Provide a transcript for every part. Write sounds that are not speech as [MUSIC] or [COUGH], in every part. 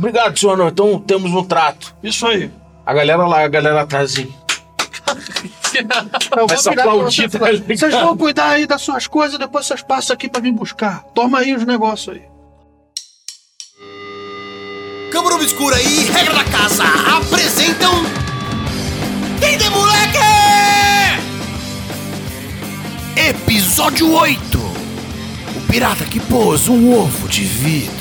Obrigado, senhor não. Então temos um trato. Isso aí. A galera lá, a galera atrás assim. Eu Vai e tá falar, ligado? Vocês vão cuidar aí das suas coisas, depois vocês passam aqui pra vir buscar. Toma aí os negócios aí. Câmara Obscura e Regra da Casa apresentam. Quem de moleque? Episódio 8 O pirata que pôs um ovo de vidro.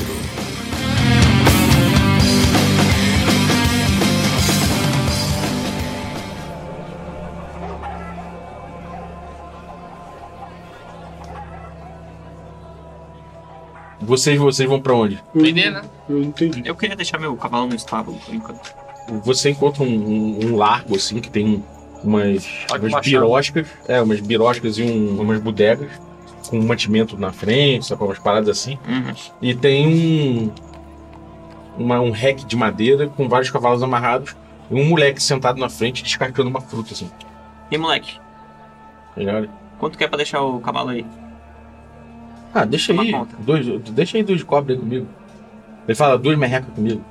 Vocês, vocês vão pra onde? Vender, né? Eu entendi. Eu queria deixar meu cavalo no estábulo por enquanto. Você encontra um, um- um largo assim que tem umas, umas biroscas, é, umas biroscas e um- umas bodegas com mantimento na frente, sabe, umas paradas assim. Uhum. E tem um uma, um rack de madeira com vários cavalos amarrados e um moleque sentado na frente descarregando uma fruta assim. E moleque, tá ligado? quanto quer pra deixar o cavalo aí? Ah, deixa aí, conta. dois, deixa aí dois de cobre aí comigo. Ele fala duas merrecas comigo.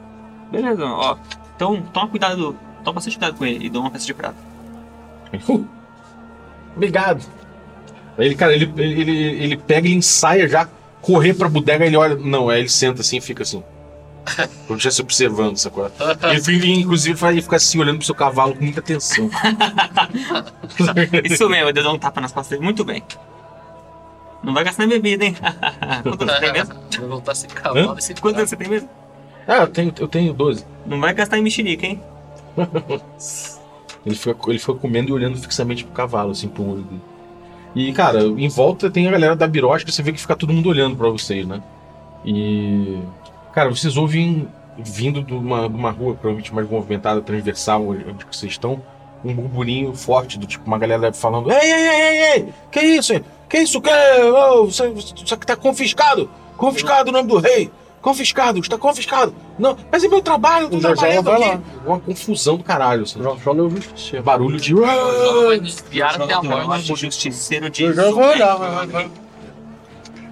Beleza, ó. Então toma cuidado, toma bastante cuidado com ele e dou uma peça de prata. [LAUGHS] Uh, Obrigado. Aí ele, cara, ele, ele, ele, pega e ensaia já correr pra bodega, ele olha. Não, aí ele senta assim e fica assim. [LAUGHS] Como se estivesse observando, sacou? Ele fica, inclusive, ele fica assim, olhando pro seu cavalo com muita atenção. [LAUGHS] Isso mesmo, eu dou um tapa nas costas dele. Muito bem. Não vai gastar em bebida, hein? [LAUGHS] Quanto você tem mesmo? Vai voltar sem cavalo e sem Quanto você tem mesmo? ah, eu tenho, eu tenho 12. Não vai gastar em mexerica, hein? [LAUGHS] Ele fica, ele fica comendo e olhando fixamente pro cavalo, assim, pro olho dele. E, cara, em volta tem a galera da birosca, você vê que fica todo mundo olhando pra vocês, né? E. Cara, vocês ouvem vindo de uma, de uma rua provavelmente mais movimentada, transversal, onde que vocês estão, um burburinho forte do tipo, uma galera falando: Ei, ei, ei, ei, ei! Que isso? Que isso? Que? Oh, você, você tá confiscado! Confiscado o nome do rei! Confiscado, está confiscado! Não, mas é meu trabalho, O Jorjão trabalhando aqui! Uma confusão do caralho, assim. Já, já leu justiça. Barulho de. Vai desviar até a morte. O justiceiro de.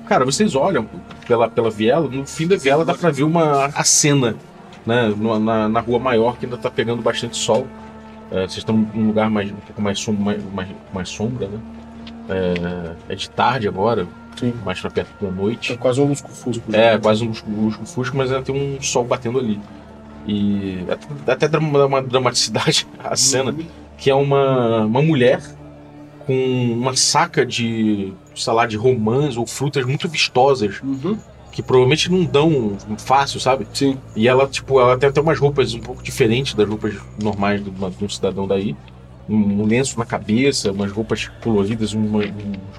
Cara, vocês olham pela, pela viela, no fim da viela dá pra ver uma a cena, né? Na, na rua maior que ainda tá pegando bastante sol. É, vocês estão num lugar mais, um pouco mais, som, mais, mais, mais sombra, né? É, é de tarde agora, Sim. mais pra perto da noite. É quase um lusco-fusco. É, quase um lusco- lusco-fusco, mas ainda tem um sol batendo ali. E até, até dá uma, dramaticidade [LAUGHS] a cena, que é uma, uma mulher com uma saca de, sei lá, de romãs ou frutas muito vistosas, Uhum. que provavelmente não dão fácil, sabe? Sim. E ela, tipo, ela tem até umas roupas um pouco diferentes das roupas normais de um cidadão daí. Um, lenço na cabeça, umas roupas coloridas, uma,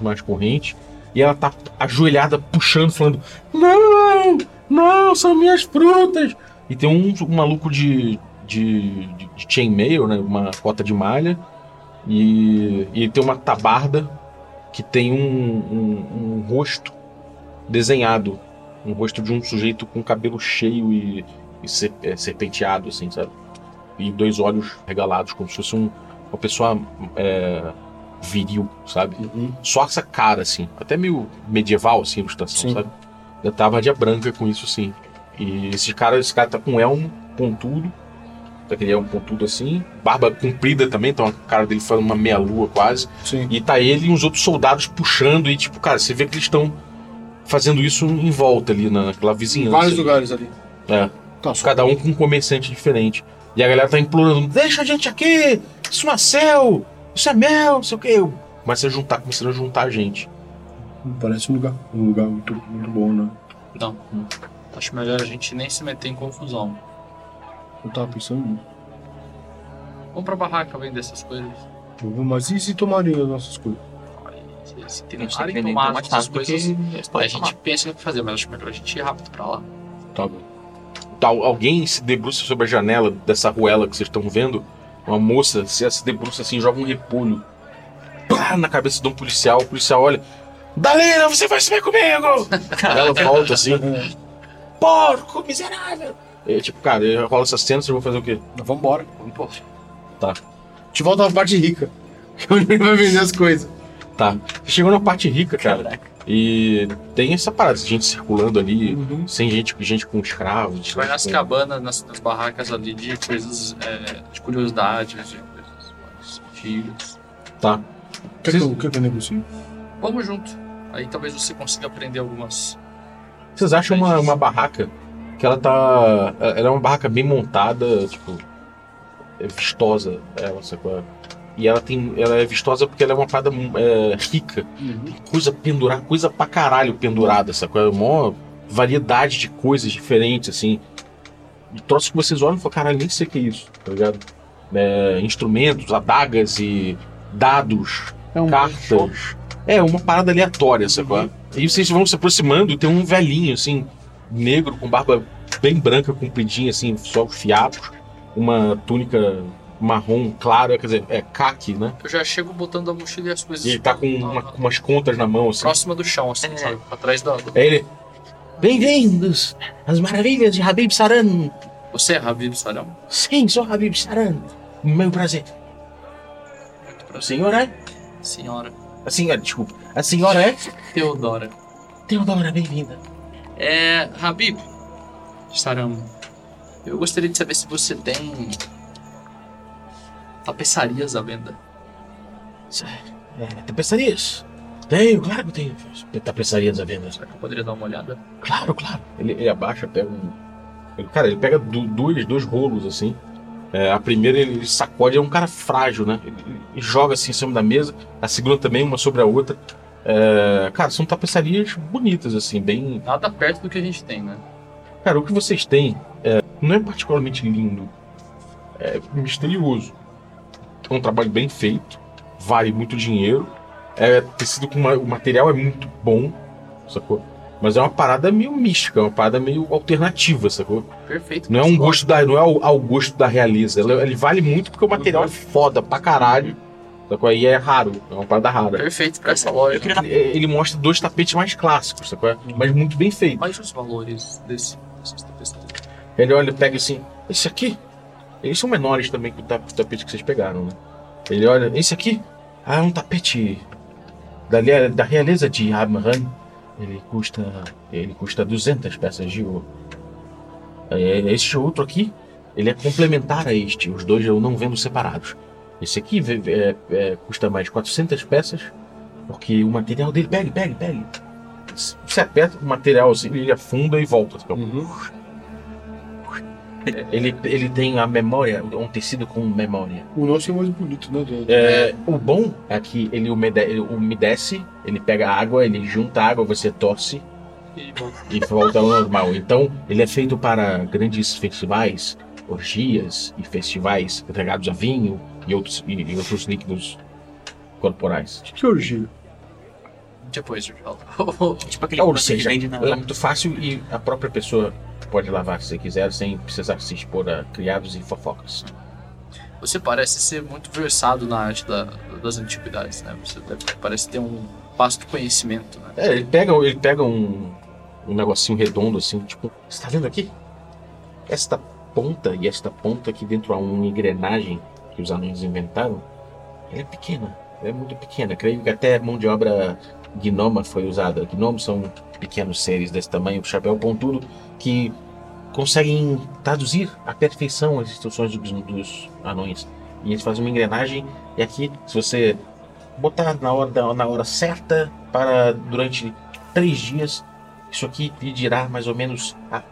mais correntes. E ela tá ajoelhada, puxando, falando: Não! Não, são minhas frutas! E tem um, um maluco de, de, de, de chainmail, né? Uma cota de malha. E, e tem uma tabarda que tem um, um, um rosto desenhado. Um rosto de um sujeito com cabelo cheio e, e é, serpenteado, assim, sabe? E dois olhos regalados, como se fosse um- uma pessoa é, viril, sabe? Uhum. Só essa cara, assim. Até meio medieval, assim, a ilustração, Sim. sabe? Da tabardia branca com isso, sim. E esse cara, esse cara tá com elmo pontudo. Tá aquele elmo pontudo assim. Barba comprida também, então a cara dele faz uma meia-lua quase. Sim. E tá ele e uns outros soldados puxando. E, tipo, cara, você vê que eles estão fazendo isso em volta ali, naquela Em vizinhança. vários ali. lugares ali. É. Tá. Cada um com um comerciante diferente. E a galera tá implorando: deixa a gente aqui! Isso não é seu! Isso é meu! Não sei o quê. Começa a juntar, começando a juntar a gente. Parece um lugar, um lugar muito, muito bom, né? Não. Acho melhor a gente nem se meter em confusão. Eu tava pensando nisso. Vamos pra barraca vender essas coisas. Eu vou- Mas e se tomarem as nossas coisas? Se, se que tentarem tomar então mais essas coisas, a gente tomar. pensa no que fazer, mas acho melhor a gente ir rápido pra lá. Tá bom. Tal- alguém se debruça sobre a janela dessa ruela que vocês estão vendo. Uma moça se, se debruça assim, joga um repolho pá, na cabeça de um policial. O policial olha: Dalila, você vai subir comigo! Ela volta assim: Porco, miserável! E, tipo, cara, rola essa cena, vocês vão fazer o quê? Vambora. Vamos A gente volta na parte rica. [LAUGHS] Que é onde ele vai vender as coisas. Tá. Você chegou na parte rica, cara. E tem essa parada de gente circulando ali, Uhum. sem gente, gente com escravos. A gente vai nas com- cabanas, nas, nas barracas ali de coisas, é, de curiosidades, de coisas mais antigas. Tá. Quer que eu, quer que eu negocie? Vamos junto. Aí talvez você consiga aprender algumas. Vocês acham uma, uma barraca que ela tá. Ela é uma barraca bem montada, tipo. É vistosa, ela, sacou? E ela tem. Ela é vistosa porque ela é uma parada é, rica. Uhum. Coisa pendurada, coisa pra caralho pendurada, sacou? É uma variedade de coisas diferentes, assim. E troços que vocês olham e falam, caralho, nem sei o que é isso, tá ligado? É, instrumentos, adagas e dados, É um cartas. É, uma parada aleatória, sacou? E vocês vão se aproximando e tem um velhinho, assim, negro, com barba bem branca, compridinha, assim, só os fiapos, uma túnica marrom clara, quer dizer, é caque, né? Eu já chego botando a mochila e as coisas. E ele tá com, uma- com umas contas na mão, assim. próxima do chão, assim, É. sabe? Atrás da. do- É ele. Bem-vindos às maravilhas de Habib Saran. Você é Habib Sarão? Sim, sou Habib Saran. Meu prazer. Muito prazer. senhora é? Senhora A senhora, desculpa. A senhora é? Teodora. Teodora, bem-vinda. É. Habib Sarão. Eu gostaria de saber se você tem. Tapeçarias à venda. É, tapeçarias? Tenho, claro que tenho. Tapeçarias à venda. Será que eu poderia dar uma olhada? Claro, claro. Ele, ele abaixa, pega um. ele- cara, ele pega du- dois, dois rolos assim. É, a primeira ele sacode, é um cara frágil, né? Ele, ele joga assim em cima da mesa. A segunda também, uma sobre a outra. É, cara, são tapeçarias bonitas, assim, bem. Nada perto do que a gente tem, né? Cara, o que vocês têm é, não é particularmente lindo. É misterioso. É um trabalho bem feito. Vale muito dinheiro. É tecido com uma, o material é muito bom, sacou? Mas é uma parada meio mística, é uma parada meio alternativa, sacou? Perfeito. Não é um Gosto. da, não é ao, ao gosto da realeza. Ele, ele vale muito porque o material é foda pra caralho. Sacou? Aí é raro, é uma parada rara. Perfeito pra essa loja. Queria Ele, mostra dois tapetes mais clássicos, sacou? Mas muito bem feito. Mas os valores desse, dessas tapeçarias? Ele olha e pega assim, esse aqui? Eles são menores também que o tap- tapete que vocês pegaram, né? Ele olha, esse aqui? Ah, é um tapete da, da realeza de Amran. Ele custa. Ele custa 200 peças de ouro. É, Este outro aqui, ele é complementar a este. Os dois eu não vendo separados. Esse aqui é- é, custa mais 400 peças, porque o material dele. Pegue, pegue, pegue. Você aperta o material assim, ele afunda e volta. Ele, ele tem a memória, um tecido com memória. O nosso é mais bonito, né? É, o bom é que ele umede- ele umedece, ele pega água, ele junta água, você torce E, e volta ao normal. Então, ele é feito para grandes festivais, orgias e festivais regados a vinho e outros, e, e outros líquidos corporais. Que orgia. depois. [LAUGHS] Tipo aquele Ou seja, vende na. é muito fácil e a própria pessoa pode lavar se quiser, sem precisar se expor a criados e fofocas. Você parece ser muito versado na arte da- das antiguidades, né? Você parece ter um vasto conhecimento, né? É, ele pega, ele pega um, um negocinho redondo assim, tipo, você tá vendo aqui? Esta ponta e esta ponta aqui dentro há uma engrenagem que os anões inventaram. Ela é pequena, ela é muito pequena. Creio que até mão de obra gnoma foi usada. Gnomos são pequenos seres desse tamanho, chapéu pontudo, que conseguem traduzir à perfeição as instruções dos, dos anões. E eles fazem uma engrenagem e aqui, se você botar na hora, na hora certa para durante três dias, isso aqui lhe dirá mais ou menos a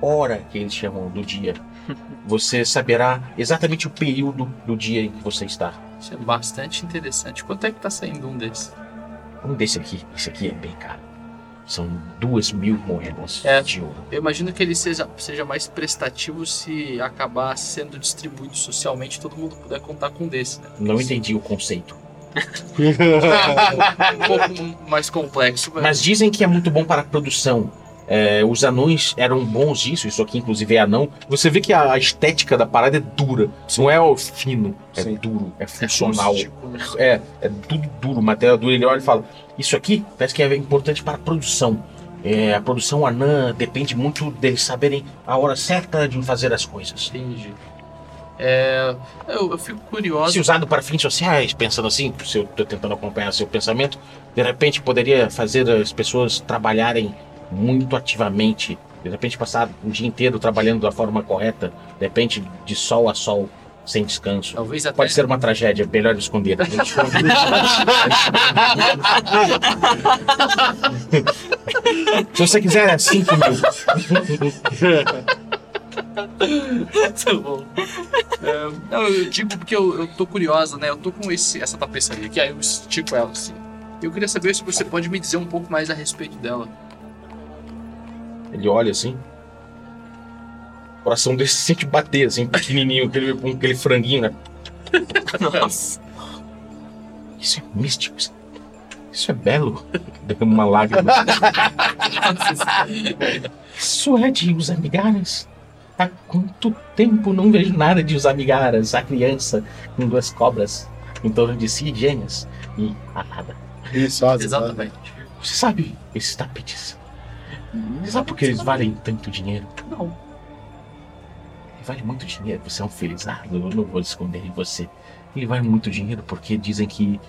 hora que eles chamam do dia. [LAUGHS] Você saberá exatamente o período do dia em que você está. Isso é bastante interessante. Quanto é que tá saindo um desses? Um desse aqui, esse aqui é bem caro. São duas mil moedas É. de ouro. Eu imagino que ele seja, seja mais prestativo se acabar sendo distribuído socialmente todo mundo puder contar com um desse, né? Não entendi o conceito. [LAUGHS] um pouco mais complexo, mas Mas dizem que é muito bom para a produção. É, os anões eram bons disso, isso aqui inclusive é anão. Você vê que a estética da parada é dura. Não é o fino, é Sim. duro, é funcional. rústico, né? É, é tudo duro, matéria dura. Ele olha e fala: Isso aqui parece que é importante para a produção. É, a produção anã depende muito deles saberem a hora certa de fazer as coisas. Entendi. É, eu, eu fico curioso. Se usado para fins sociais, pensando assim, se eu estou tentando acompanhar seu pensamento, de repente poderia fazer as pessoas trabalharem muito ativamente. De repente passar o dia inteiro trabalhando da forma correta, de repente de sol a sol, sem descanso. Talvez até. Pode ser uma tragédia, melhor esconder. [LAUGHS] Se você quiser, é 5 mil. Tá bom. É, não, eu digo porque eu, eu tô curiosa, né? Eu tô com esse, essa tapeçaria aqui, aí eu estico ela assim. Eu queria saber se você pode me dizer um pouco mais a respeito dela. Ele olha assim. O coração dele [LAUGHS] se sente bater, assim, pequenininho, aquele, com aquele franguinho, né? Nossa. Isso é místico. isso- é belo. Derrama uma lágrima. Isso é de os amigaras? Há quanto tempo não vejo nada de os amigaras? A criança com duas cobras em torno de si, gêmeas e alada. Isso, asa, Exatamente. Você sabe esses tapetes? Você sabe por que eles valem tanto dinheiro? Não. Ele vale muito dinheiro. Você é um felizardo, eu não vou esconder em você. Ele vale muito dinheiro porque dizem que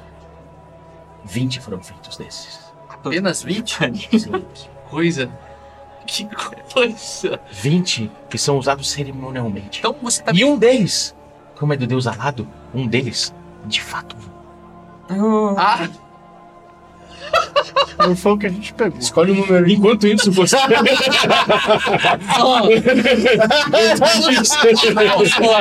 20 foram feitos desses. Apenas 20? Sim. Que coisa. Que coisa. 20 que são usados cerimonialmente. Então você tá E um deles, como é do deus alado, um deles, de fato, Ah, Não foi o que a gente pegou. Escolhe o número. Enquanto isso, você. [LAUGHS]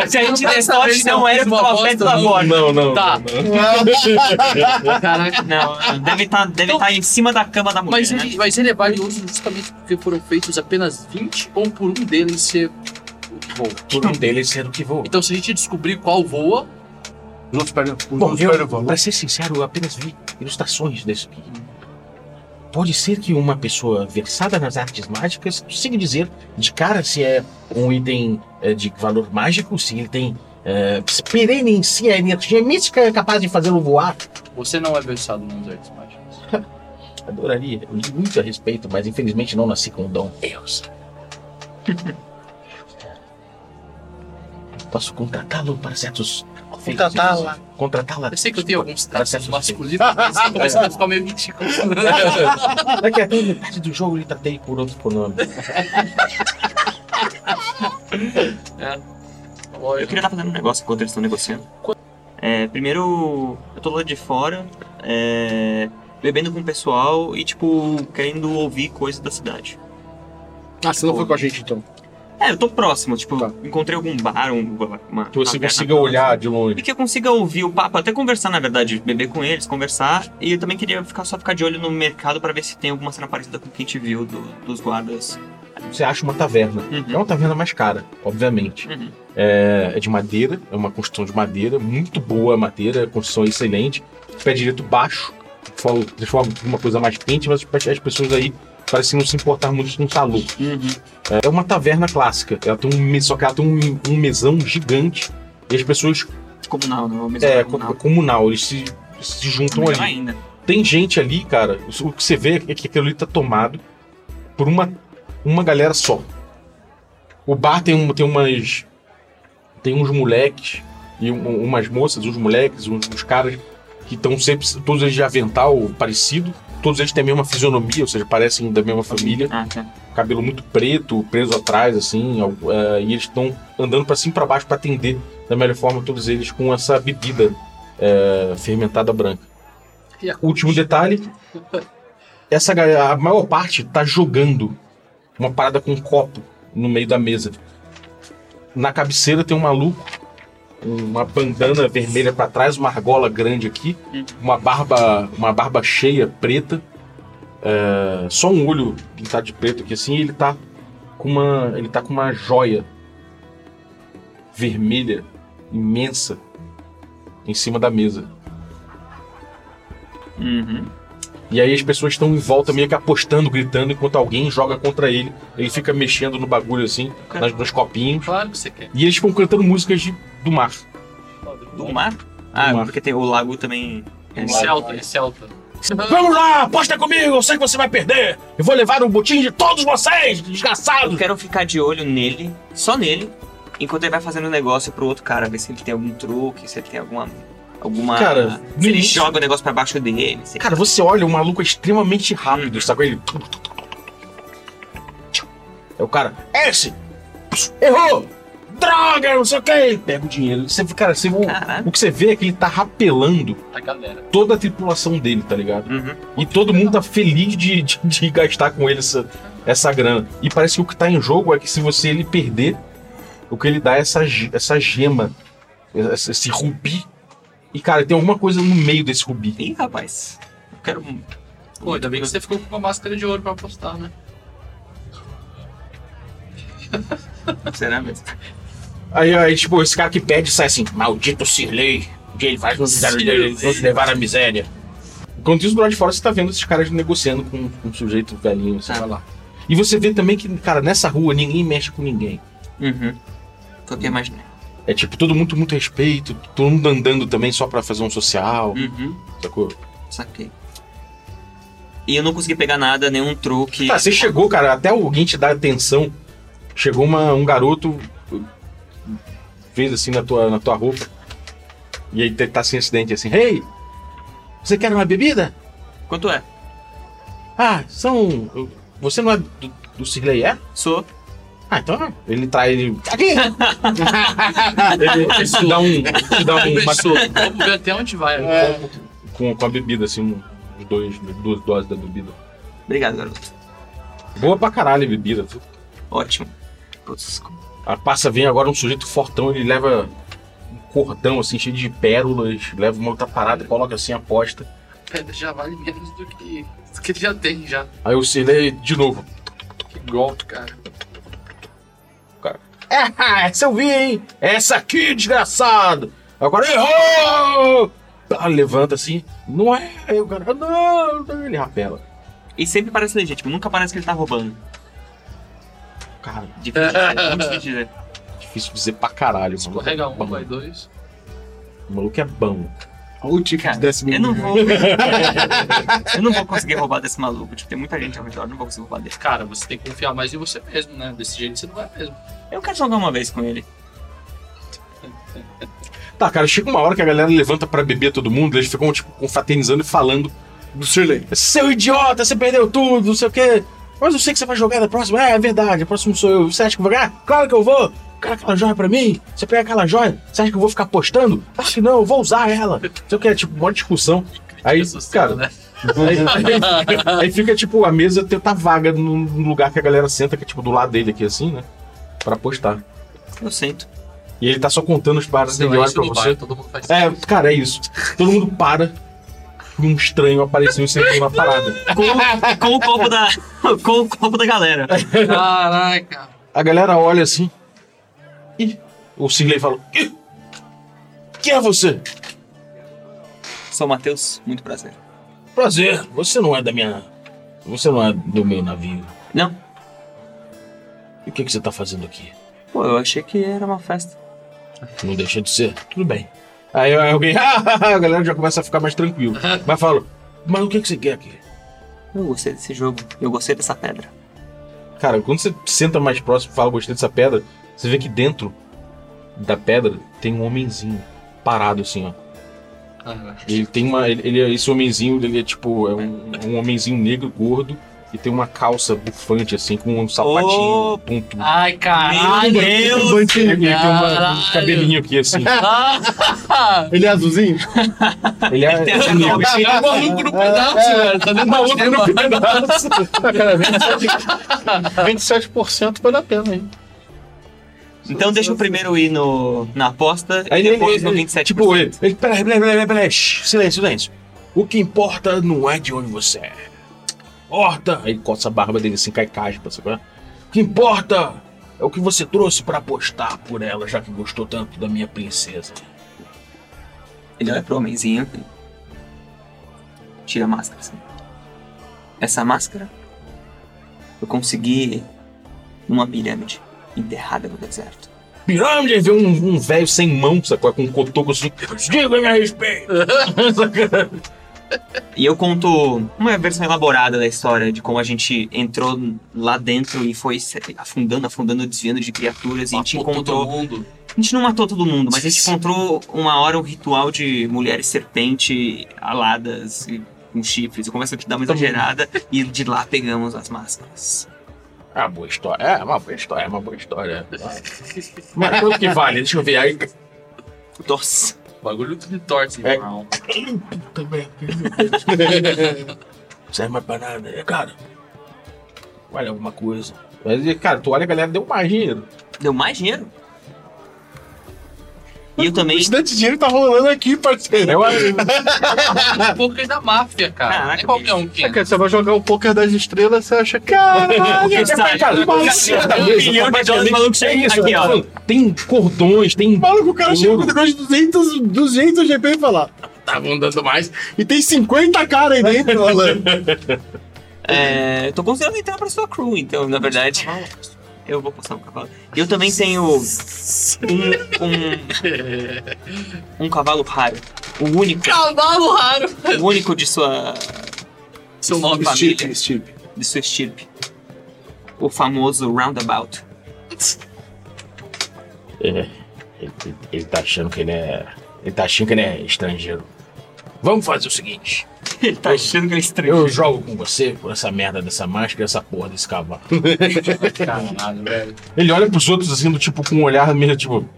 Se a gente der sorte, não era porque tava perto da porta. não, não. Tá. não. caraca. Não, deve estar deve Então- tá em cima da cama da mulher. Mas né? ele, mas ele é valioso justamente porque foram feitos apenas 20 ou por um deles ser voa. Por um deles ser o que voa. Então se a gente descobrir qual voa, Os outros perdem. Os outros perdem pra ser sincero, eu apenas vi ilustrações desse aqui. Pode ser que uma pessoa versada nas artes mágicas consiga dizer de cara se é um item eh, de valor mágico, se ele tem eh, se perene em si a energia mística capaz de fazê-lo voar. você não é versado nas artes mágicas. [LAUGHS] Adoraria, eu li muito a respeito, mas infelizmente não nasci com o dom. Deus. [LAUGHS] Posso contratá-lo para certos. Contratá-la. Contratá-la. Eu sei que eu tenho alguns traços masculinos, mas isso começa a ficar meio ridículo. Daqui até metade do jogo eu lhe tratei por outro pronome. Eu queria estar fazendo um negócio enquanto eles estão negociando. É, primeiro, eu tô lá de fora, é, bebendo com o pessoal e, tipo, querendo ouvir coisas da cidade. Ah, você não foi com a gente então. É, eu tô próximo, tipo, Tá. encontrei algum bar, um, uma. Que você consiga próxima. olhar de longe. E que eu consiga ouvir o papo, até conversar, na verdade, beber com eles, conversar. E eu também queria ficar, só ficar de olho no mercado pra ver se tem alguma cena parecida com o que a gente viu do- dos guardas. Você acha uma taverna. Uhum. É uma taverna mais cara, obviamente. Uhum. É, é de madeira, é uma construção de madeira, muito boa a madeira, construção é excelente. Pé direito baixo, fala- transforma em uma coisa mais quente, mas as pessoas aí parecem não se importar muito com o calor. Uhum. É uma taverna clássica. Ela tem um, só que ela tem um, um mesão gigante e as pessoas Comunal, não, mesmo é comunal. co- comunal, eles se, se juntam Melhor ali. ainda. Tem gente ali, cara. O que você vê é que aquilo ali tá tomado por uma, uma galera só. O bar tem, um, tem umas. Tem uns moleques e um- umas moças, uns moleques, uns, uns caras que estão sempre. Todos eles de avental parecido. Todos eles têm a mesma fisionomia, ou seja, parecem da mesma família. Ah, tá. Cabelo muito preto, preso atrás, assim. eh, e eles estão andando pra cima e pra baixo pra atender da melhor forma todos eles com essa bebida eh, fermentada branca. E a- Último detalhe: [LAUGHS] essa ga- a maior parte tá jogando uma parada com um copo no meio da mesa. Na cabeceira tem um maluco, uma bandana vermelha pra trás, uma argola grande aqui, uma barba, uma barba cheia preta, é, só um olho pintado de preto aqui assim, e ele tá com uma, ele tá com uma joia vermelha imensa em cima da mesa. Uhum. E aí as pessoas estão em volta meio que apostando, gritando, enquanto alguém joga contra ele. Ele fica mexendo no bagulho assim, nas, nos copinhos. Claro que você quer. E eles ficam cantando músicas de- do mar. Do mar? Ah, mar. porque tem o lago também. É, Esse alta, esse alta. Vamos lá, aposta comigo, eu sei que você vai perder. Eu vou levar o botim de todos vocês, Eu desgraçados. quero ficar de olho nele, só nele, enquanto ele vai fazendo um negócio pro outro cara, ver se ele tem algum truque, se ele tem alguma. alguma. Cara, se ele início- joga o negócio pra baixo dele. Cara, você olha, o maluco é extremamente rápido, Uhum. sacou? Ele. É o cara. Esse! Errou! Droga, não sei o que! Pega o dinheiro. Você, cara, você, o, o que você vê é que ele tá rapelando A galera. toda a tripulação dele, tá ligado? Uhum. E todo mundo tá feliz de, de, de gastar com ele essa, essa grana. E parece que o que tá em jogo é que se você ele perder, o que ele dá é essa, essa gema, esse, esse rubi. E, cara, tem alguma coisa no meio desse rubi. Ih, rapaz. Eu quero. um- Pô, ainda bem que você ficou com uma máscara de ouro pra apostar, né? Será mesmo? Aí, aí, tipo, esse cara que pede sai assim, maldito Sirley, o que ele faz nos, levar à miséria. Enquanto isso, do lado de fora, você tá vendo esses caras negociando com, com um sujeito velhinho, você Ah. lá. E você vê também que, cara, nessa rua ninguém mexe com ninguém. Uhum. Foi o que imaginei. É tipo, todo mundo muito respeito, todo mundo andando também só pra fazer um social, Uhum. sacou? Saquei. E eu não consegui pegar nada, nenhum truque. Tá, você chegou, cara, até alguém te dar atenção. Chegou uma, um garoto, fez assim na tua, na tua roupa. E aí tá sem acidente assim, hey, você quer uma bebida? Quanto é? Ah, são. Você não é do, do Cirlei, é? Sou. Ah, então ele traz ele. Aqui! [LAUGHS] ele te dá um. Te dá um uma, Vamos ver até onde vai. combo com, com a bebida, assim, um, uns dois, duas doses da bebida. Obrigado, garoto. Boa pra caralho a bebida. viu? Ótimo. Putz, A passa vem agora um sujeito fortão, ele leva um cordão assim, cheio de pérolas, leva uma outra parada e coloca assim a aposta. Pedra já vale menos do que, do que ele já tem já. Aí o Cirlei de novo. Que golpe, cara. É, [LAUGHS] essa eu vi, hein? Essa aqui, desgraçado! Agora errou! Ah, levanta assim, não é? Aí o cara, não, não, ele rapela. E sempre parece legítimo, nunca parece que ele tá roubando. Cara, Difícil de dizer, muito [LAUGHS] difícil de dizer. difícil dizer pra caralho. Escorrega um, vai dois. O maluco é bom. Olha o tipo de décimo eu não vou. [LAUGHS] eu não vou conseguir roubar desse maluco. Tipo, tem muita gente ao redor, eu não vou conseguir roubar dele. Cara, você tem que confiar mais em você mesmo, né? Desse jeito você não vai mesmo. Eu quero jogar uma vez com ele. [LAUGHS] Tá, cara, chega uma hora que a galera levanta pra beber todo mundo, eles ficam, tipo, confraternizando e falando. Do Shirley. Seu idiota, você perdeu tudo, não sei o quê. Mas eu sei que você vai jogar da próxima. É, é verdade, a próxima sou eu. Você acha que eu vou ganhar? Claro que eu vou. Cara, aquela joia pra mim. Você pega aquela joia, você acha que eu vou ficar apostando? Acho que não, eu vou usar ela. Não sei o que, é tipo, uma discussão. Aí, Assustado, cara, né? aí, aí- aí fica, tipo, a mesa tá vaga no, no lugar que a galera senta, que é, tipo, do lado dele aqui, assim, né? Pra apostar. Eu sento. E ele tá só contando os paradas, ele Não, é olha pra você. bar, todo mundo faz É, cara, é isso. Todo mundo para. Um estranho apareceu e sentou na parada. Com, com o copo da. Com o copo da galera. Caraca. A galera olha assim. E o Cirlei fala: "Ih, Quem é você? Sou o Matheus, muito prazer. Prazer, você não é da minha. Você não é do meu navio. Não, E o que, que você tá fazendo aqui? pô, eu achei que era uma festa. Não deixa de ser. Tudo bem. Aí alguém. [LAUGHS] a galera já começa a ficar mais tranquilo. Mas fala: Mas o que, que você quer aqui? Eu gostei desse jogo, eu gostei dessa pedra. Cara, quando você senta mais próximo e fala: Gostei dessa pedra, você vê que dentro da pedra tem um homenzinho parado assim, ó. Ah, Ele tem uma. Ele, ele- esse homenzinho, ele é tipo. É um, um homenzinho negro, gordo, e tem uma calça bufante, assim, com um sapatinho Oh! pontudo. Ai, caralho. Meu Deus! Ele tem uma- um Caralho. cabelinho aqui, assim. Ele é azulzinho? Ele é, Tem é negro. nome. É maluco no pedaço, velho. Tá dentro da Maluco no pedaço. Ah, cara, 27%, 27% vale a pena, hein? Então deixa eu primeiro ir no, na aposta Aí e ele, depois ele, no ele- 27%. tipo, ele, ele, peraí, peraí, peraí, peraí, silêncio, silêncio. O que importa não é de onde você é. Importa, aí coça a barba dele assim, cai caspa, sabe? O que importa é o que você trouxe pra apostar por ela, já que gostou tanto da minha princesa. Ele olha pro homenzinho e tira a máscara. Assim. Essa máscara eu consegui numa pirâmide enterrada no deserto. Pirâmide, vê um, um velho sem mão, sacou? Com um cotoco assim, diga-me a respeito. [LAUGHS] E eu conto uma versão elaborada da história de como a gente entrou lá dentro e foi afundando, afundando, desviando de criaturas. E a gente Matou encontrou. todo mundo. A gente não matou todo mundo, mas a gente encontrou uma hora um ritual de mulheres serpente aladas e com chifres. Eu começo a te dar uma exagerada e de lá pegamos as máscaras. É uma boa história. É uma boa história, é uma boa história. Mas quanto que vale? Deixa eu ver aí. Nossa. O bagulho tudo torce. É. irmão. Também. Serve mais pra nada, cara? Vale alguma coisa. Mas, cara, tu olha, a galera deu mais dinheiro. Deu mais dinheiro? E eu também. Bastante dinheiro tá rolando aqui, parceiro. Eu, O poker da máfia, cara. Caraca, é qualquer um que É que você vai jogar o poker das estrelas, você acha que. Caralho! De dólares, maluco, é isso, aqui, ó. Tem cordões, tem. Maluco, o cara chega com um negócio de 200, 200 GP e fala. Estavam dando mais. E tem 50 cara aí dentro, falando. É, eu tô considerando entrar pra sua crew, então, na verdade. Eu vou postar um cavalo. Eu também tenho um, um, [LAUGHS] um cavalo raro. O único, Cavalo raro. o único de sua, Seu nome, família, Steve. de sua estirpe. O famoso Roundabout. É, ele, ele tá achando que ele é. Ele tá achando que ele é estrangeiro. Vamos fazer o seguinte. Ele tá achando que ele é Eu jogo com você por essa merda dessa máscara e essa porra desse cavalo. Caralho, [LAUGHS] velho. Ele olha pros outros assim, do tipo, com um olhar meio tipo.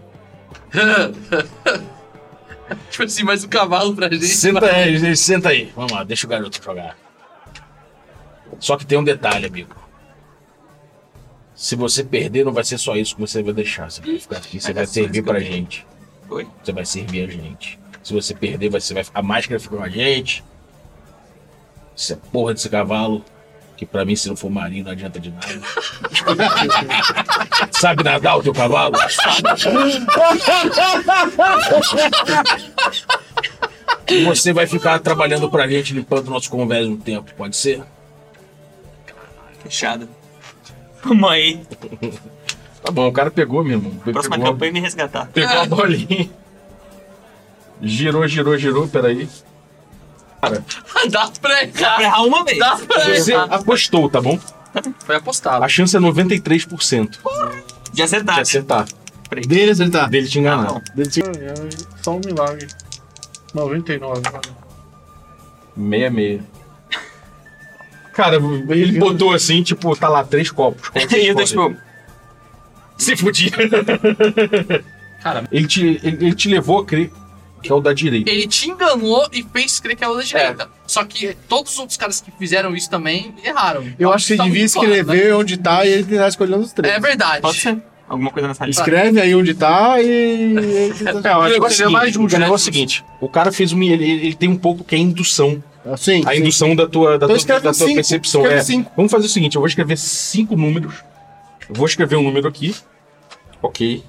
[LAUGHS] tipo assim, mais um cavalo pra gente. Senta aí, ele senta aí. Vamos lá, deixa o garoto jogar. Só que tem um detalhe, amigo. Se você perder, não vai ser só isso que você vai deixar. Você vai ficar aqui, você vai servir pra gente. Oi? Você vai servir a gente. Se você perder, você vai a máscara fica com a gente. Essa porra desse cavalo, que pra mim, se não for marinho, não adianta de nada. [LAUGHS] Sabe nadar o teu cavalo? E você vai ficar trabalhando pra gente, limpando o nosso convés um tempo, pode ser? Fechado. Vamos aí. Tá bom, o cara pegou mesmo. Próxima pegou, campanha me resgatar. pegou a bolinha. Girou, girou, girou, peraí. [LAUGHS] Dá pra errar. Errar uma vez. Dá pra Você errar. apostou, tá bom? Foi apostado. A chance é 93% De acertar. de acertar. Dele acertar. Dele te Ah, enganar. não. Dele tinha- Só um milagre. 99. 66. Cara, ele botou assim, tipo, tá lá, três copos. [LAUGHS] E eu tipo. Se fudia. Cara, Ele te, ele, ele te levou a crer que é o da direita. ele te enganou e fez crer que é o da direita. Só que todos os outros caras que fizeram isso também erraram. Eu acho que você Tá devia muito claro, escrever onde tá e ele tentar escolhendo os né? três. É verdade. Pode ser. Alguma coisa nessa lista. Escreve aí onde tá e. [LAUGHS] É, eu e- acho que negócio seria mais justo. O né? negócio é o seguinte: o cara fez uma. Ele, ele tem um pouco que é indução. Assim. A indução da tua, da Então tua, da tua cinco. percepção. É, cinco. Vamos fazer o seguinte: eu vou escrever cinco números. Eu vou escrever um número aqui. Ok.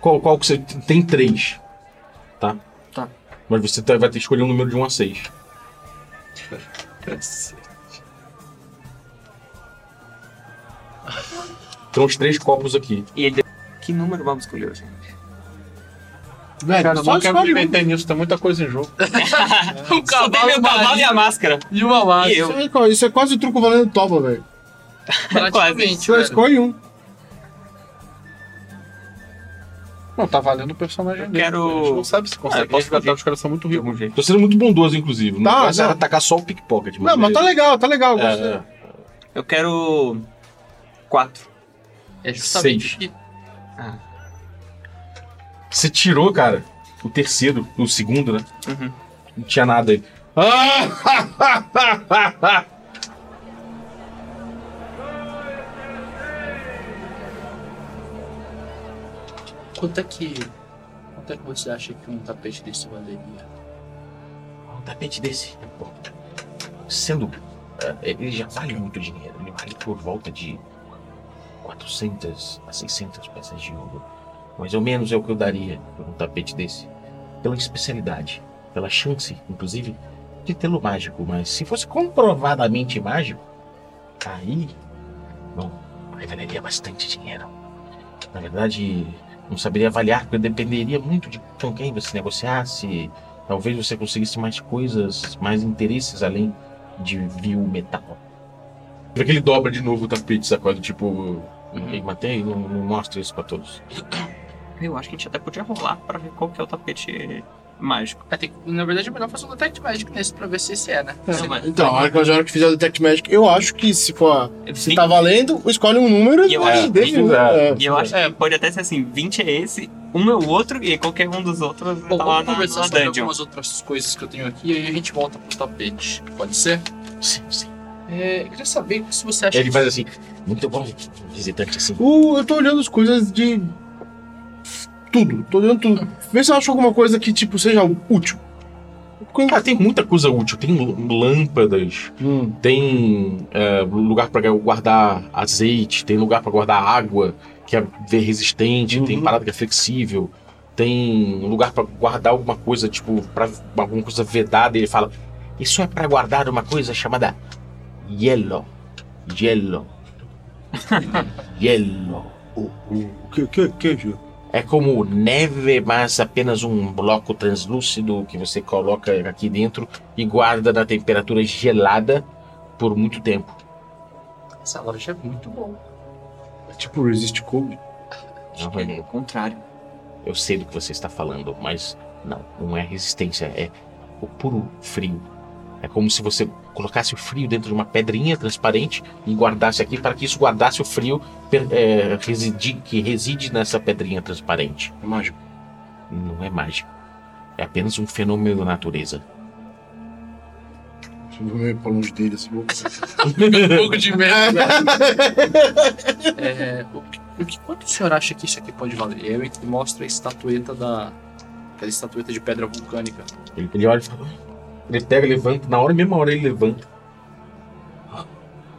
Qual, qual que você. Tem três. Mas você tá- vai ter que escolher um número de 1 a 6. Então os três copos aqui. E ele. Que número vamos escolher, gente? Velho, Cara, só não quero escolhe me um. meter nisso, tem muita coisa em jogo. [LAUGHS] Só tem meu cavalo e a máscara. e uma máscara. E eu. Isso é- Isso é quase truco valendo topa, velho. Praticamente, Só velho. escolhe um. Não, tá valendo o personagem Eu dele. quero- A gente não sabe se Ah, consegue eu posso resgatar, fugir. os caras são muito ricos. jeito. Tô sendo muito bondoso, inclusive. Não Tá, vai ser não. atacar só o pickpocket. Não, mas tá legal, tá legal. eu É, é. Eu quero. Quatro. É justamente Seis. que Você tirou, cara, o terceiro, o segundo, né? Uhum. Não tinha nada aí. Ah! [LAUGHS] Quanto é que. Quanto é que você acha que um tapete desse valeria? Um tapete desse, pô, sendo. é, ele já vale muito dinheiro. Ele vale por volta de 400 a 600 peças de ouro. Mais ou menos é o que eu daria por um tapete desse. Pela especialidade, pela chance, inclusive, de tê-lo mágico. Mas se fosse comprovadamente mágico, aí. Bom, valeria bastante dinheiro. Na verdade, não saberia avaliar, porque dependeria muito de com quem você negociasse, talvez você conseguisse mais coisas, mais interesses além de vil metal. Pra que ele dobra de novo o tapete, sacode? Tipo, ei, mantém, não, não mostra isso pra todos. Eu acho que a gente até podia rolar pra ver qual que é o tapete mágico. É, tem que- na verdade é melhor fazer um detect magic nesse pra ver se esse é, né? Não, mas- Então, a hora que, que fizer o Detect Magic, eu acho que se for. Se tá valendo, escolhe um número E eu acho- deixa. vinte- é. E eu acho que pode até ser assim, 20 é esse, um é o outro, e qualquer um dos outros Bom, tá lá vamos na, conversar na sobre dungeon. algumas outras coisas que eu tenho aqui e aí a gente volta pro tapete. Pode ser? Sim, sim. É, eu queria saber se você acha Ele faz assim, muito bom, visitante assim. O- eu tô olhando as coisas de. Tudo, tô olhando tudo. Vê se eu acho alguma coisa que, tipo, seja útil. Cara, tem muita coisa útil. Tem lâmpadas, Hum. tem é, lugar pra guardar azeite, tem lugar pra guardar água, que é ver resistente, Uhum. tem parada que é flexível, tem lugar pra guardar alguma coisa, tipo, para alguma coisa vedada. E ele fala: Isso é pra guardar uma coisa chamada yellow. Yellow. yellow. O, o, o que, que, que? É como neve, mas apenas um bloco translúcido que você coloca aqui dentro e guarda na temperatura gelada por muito tempo. essa loja é muito boa. É tipo Resist Cold. Que é o contrário. Eu sei do que você está falando, mas não, não é resistência, é o puro frio. É como se você colocasse o frio dentro de uma pedrinha transparente e guardasse aqui para que isso guardasse o frio é, residi- que reside nessa pedrinha transparente. É mágico. Não é mágico. É apenas um fenômeno da natureza. Deixa eu ver meio pra longe dele, assim. vou- um pouco de merda. é, o que, o que- quanto o senhor acha que isso aqui pode valer? E aí ele mostra a estatueta da. Aquela estatueta de pedra vulcânica. Ele, ele olha e fala. Ele pega, levanta, na hora, mesma hora ele levanta.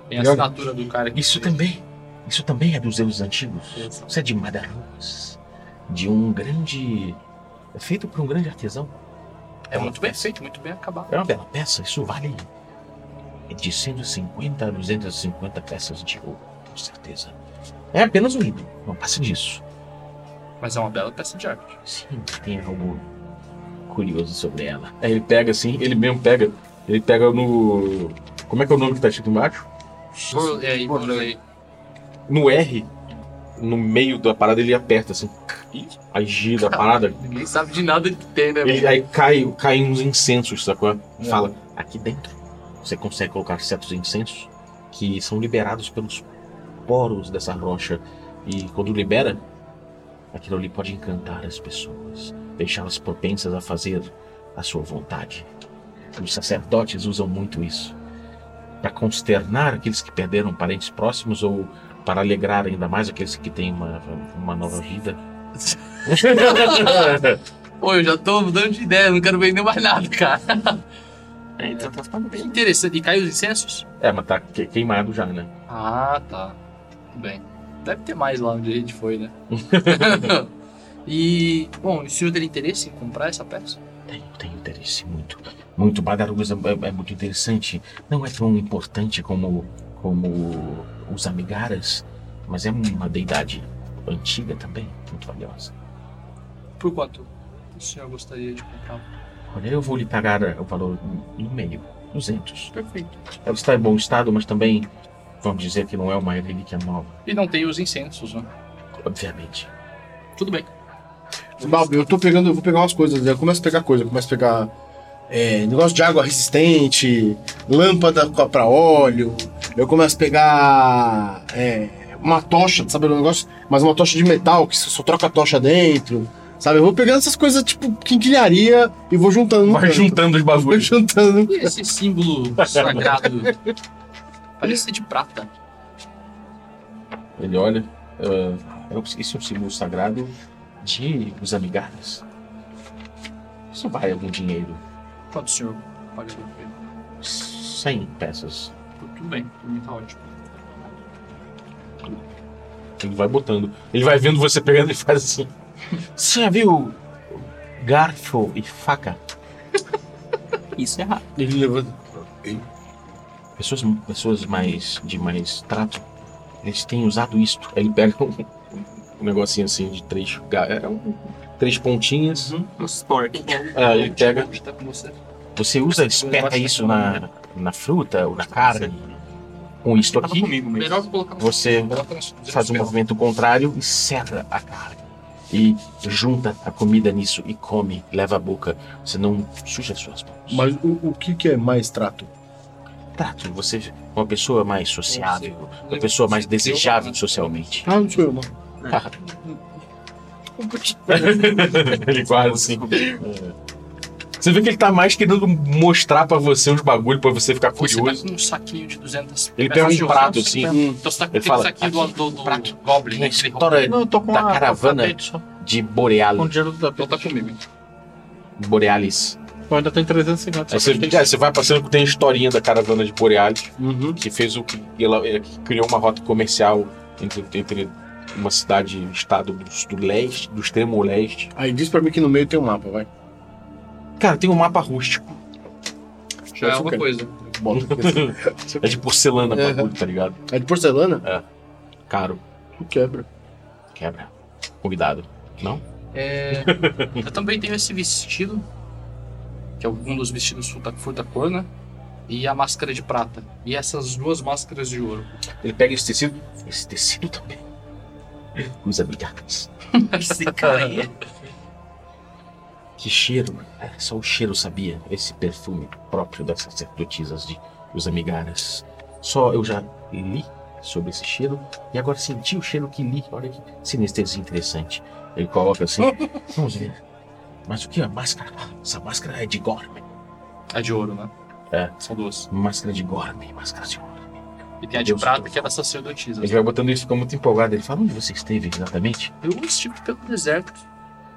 Tem a assinatura do cara aqui. Isso também. Isso também é dos deuses antigos. Isso é de Madarus. De um grande. É feito por um grande artesão. É muito bem feito, muito bem acabado. É uma bela peça. Isso vale de 150 a 250 peças de ouro, com certeza. É apenas um ídolo. Não passa disso. Mas é uma bela peça de arte. Sim, tem algo curioso sobre ela. Aí ele pega assim, ele mesmo pega. Ele pega no. Como é que é o nome que tá escrito embaixo? É. No R, no meio da parada, ele aperta assim. Aí gira a parada. Ninguém sabe de nada que tem, né? Ele, aí cai, cai uns incensos, sacou? Fala, aqui dentro você consegue colocar certos incensos que são liberados pelos poros dessa rocha. E quando libera, aquilo ali pode encantar as pessoas, deixá-las propensas a fazer a sua vontade. Os sacerdotes usam muito isso para consternar aqueles que perderam parentes próximos ou para alegrar ainda mais aqueles que têm uma, uma nova vida. [LAUGHS] Pô, eu já tô mudando de ideia, não quero vender mais nada, cara. É, então tá ficando Bem bem. interessante. E caiu os incensos? é, mas tá que- queimado já, né? Ah, tá. Tudo bem. Deve ter mais lá onde a gente foi, né? [LAUGHS] e, bom, o senhor tem interesse em comprar essa peça? Tenho, tenho interesse muito. Muito. Badarugas é, é- é muito interessante. Não é tão importante como, como os Amigaras, mas é uma deidade antiga também, muito valiosa. Por quanto o senhor gostaria de comprar? Olha, eu vou lhe pagar o valor no meio, 200. Perfeito. Ela está em bom estado, mas também, vamos dizer que não é uma relíquia nova, E não tem os incensos, né? obviamente. Tudo bem. Balbi, eu tô pegando, eu vou pegar umas coisas, eu começo a pegar coisa, eu começo a pegar é, negócio de água resistente, lâmpada pra óleo, eu começo a pegar é, uma tocha, sabe o negócio? Mas uma tocha de metal, que só troca a tocha dentro, sabe? Eu vou pegando essas coisas tipo quinquilharia e vou juntando. Vai canto. juntando os bagulhos. juntando. E esse símbolo sagrado? Parece ser de prata. Ele olha. ah, eu esqueci um símbolo sagrado de os Amigaras. Isso vale algum dinheiro. Quanto o senhor pagaria por ele? 100 peças. Tudo bem, por mim tá ótimo. Ele vai botando. Ele vai vendo você pegando e faz assim. [LAUGHS] Você já viu garfo e faca? Isso é raro. Ele levanta. Pessoas, pessoas mais de mais trato, eles têm usado isto. Aí ele pega um, um negocinho assim de três. É um três pontinhas. Um spork. Ah, ele pega. Tá você. Usa, espeta isso na, na fruta ou na carne. Com isto aqui, Você faz um movimento contrário e serra a carne. E junta a comida nisso e come, leva a boca. Você não suja as suas mãos. Mas o, o que, que é mais trato? Trato, você é uma pessoa mais sociável, uma pessoa mais desejável socialmente. Ah, não sou eu, não. [LAUGHS] ele quase assim. Você vê que ele tá mais querendo mostrar pra você uns bagulho pra você ficar Você tá curioso. com um saquinho de 200 Ele pega um prato assim, Então você tá com Ele aquele fala, saquinho do, aqui, do, do prato. Goblin, né? a história Não, eu tô com da a- caravana só. de Com Borealis. dinheiro da Então tá comigo. Borealis. Eu ainda tem 350. Aí só você, que tem é, você vai passando tem a historinha da caravana de Borealis, Uhum. que fez o que ela é, que criou uma rota comercial entre, entre uma cidade estado do, do leste, do extremo leste. Aí diz pra mim que no meio tem um mapa, vai. Cara, tem um mapa rústico. Já é uma coisa. Bota. [LAUGHS] É de porcelana, Uhum. bagulho, tá ligado? É de porcelana? Caro. Quebra. Quebra. Cuidado. Não? É, [LAUGHS] eu também tenho esse vestido, que é um dos vestidos fruta cor, né? E a máscara de prata. E essas duas máscaras de ouro. Ele pega esse tecido. Esse tecido também. Usa migalhas. Esse cara aí. Que cheiro. É, só o cheiro sabia. Esse perfume próprio das sacerdotisas de os amigaras. Só eu já li sobre esse cheiro e agora senti o cheiro que li. Olha que sinestesia interessante. Ele coloca assim. [LAUGHS] Vamos ver. Mas o que é a máscara? Essa máscara é de Gorme. É de ouro, né? É. São duas. Máscara de Gorme. Máscara de Gorme. E tem a de Deus prata, Deus. que é da sacerdotisa. Ele vai botando isso, fica muito empolgado. Ele fala: onde você esteve exatamente? Eu estive pelo deserto.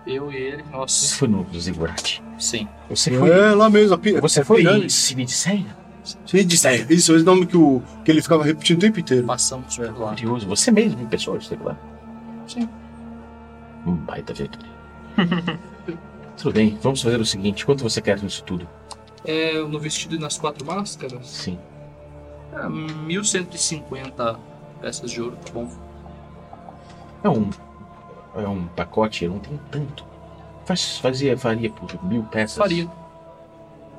Eu e ele, Você nós. foi no Ziggurat. Sim. Você foi. É, lá mesmo. A pi- Você é foi em Siniceia? Sim, disse, é, isso, esse nome que, o, que ele ficava repetindo o tempo inteiro. Passamos por lá. Curioso. Você mesmo, em pessoa, esteve lá? Sim. Um baita aventura. [LAUGHS] Tudo bem, vamos fazer o seguinte: quanto você quer nisso tudo? É, no vestido e nas quatro máscaras, Sim. É, 1150 peças de ouro, tá bom. É um. É um pacote, não tenho tanto. Faz, fazia, faria por mil peças. Faria.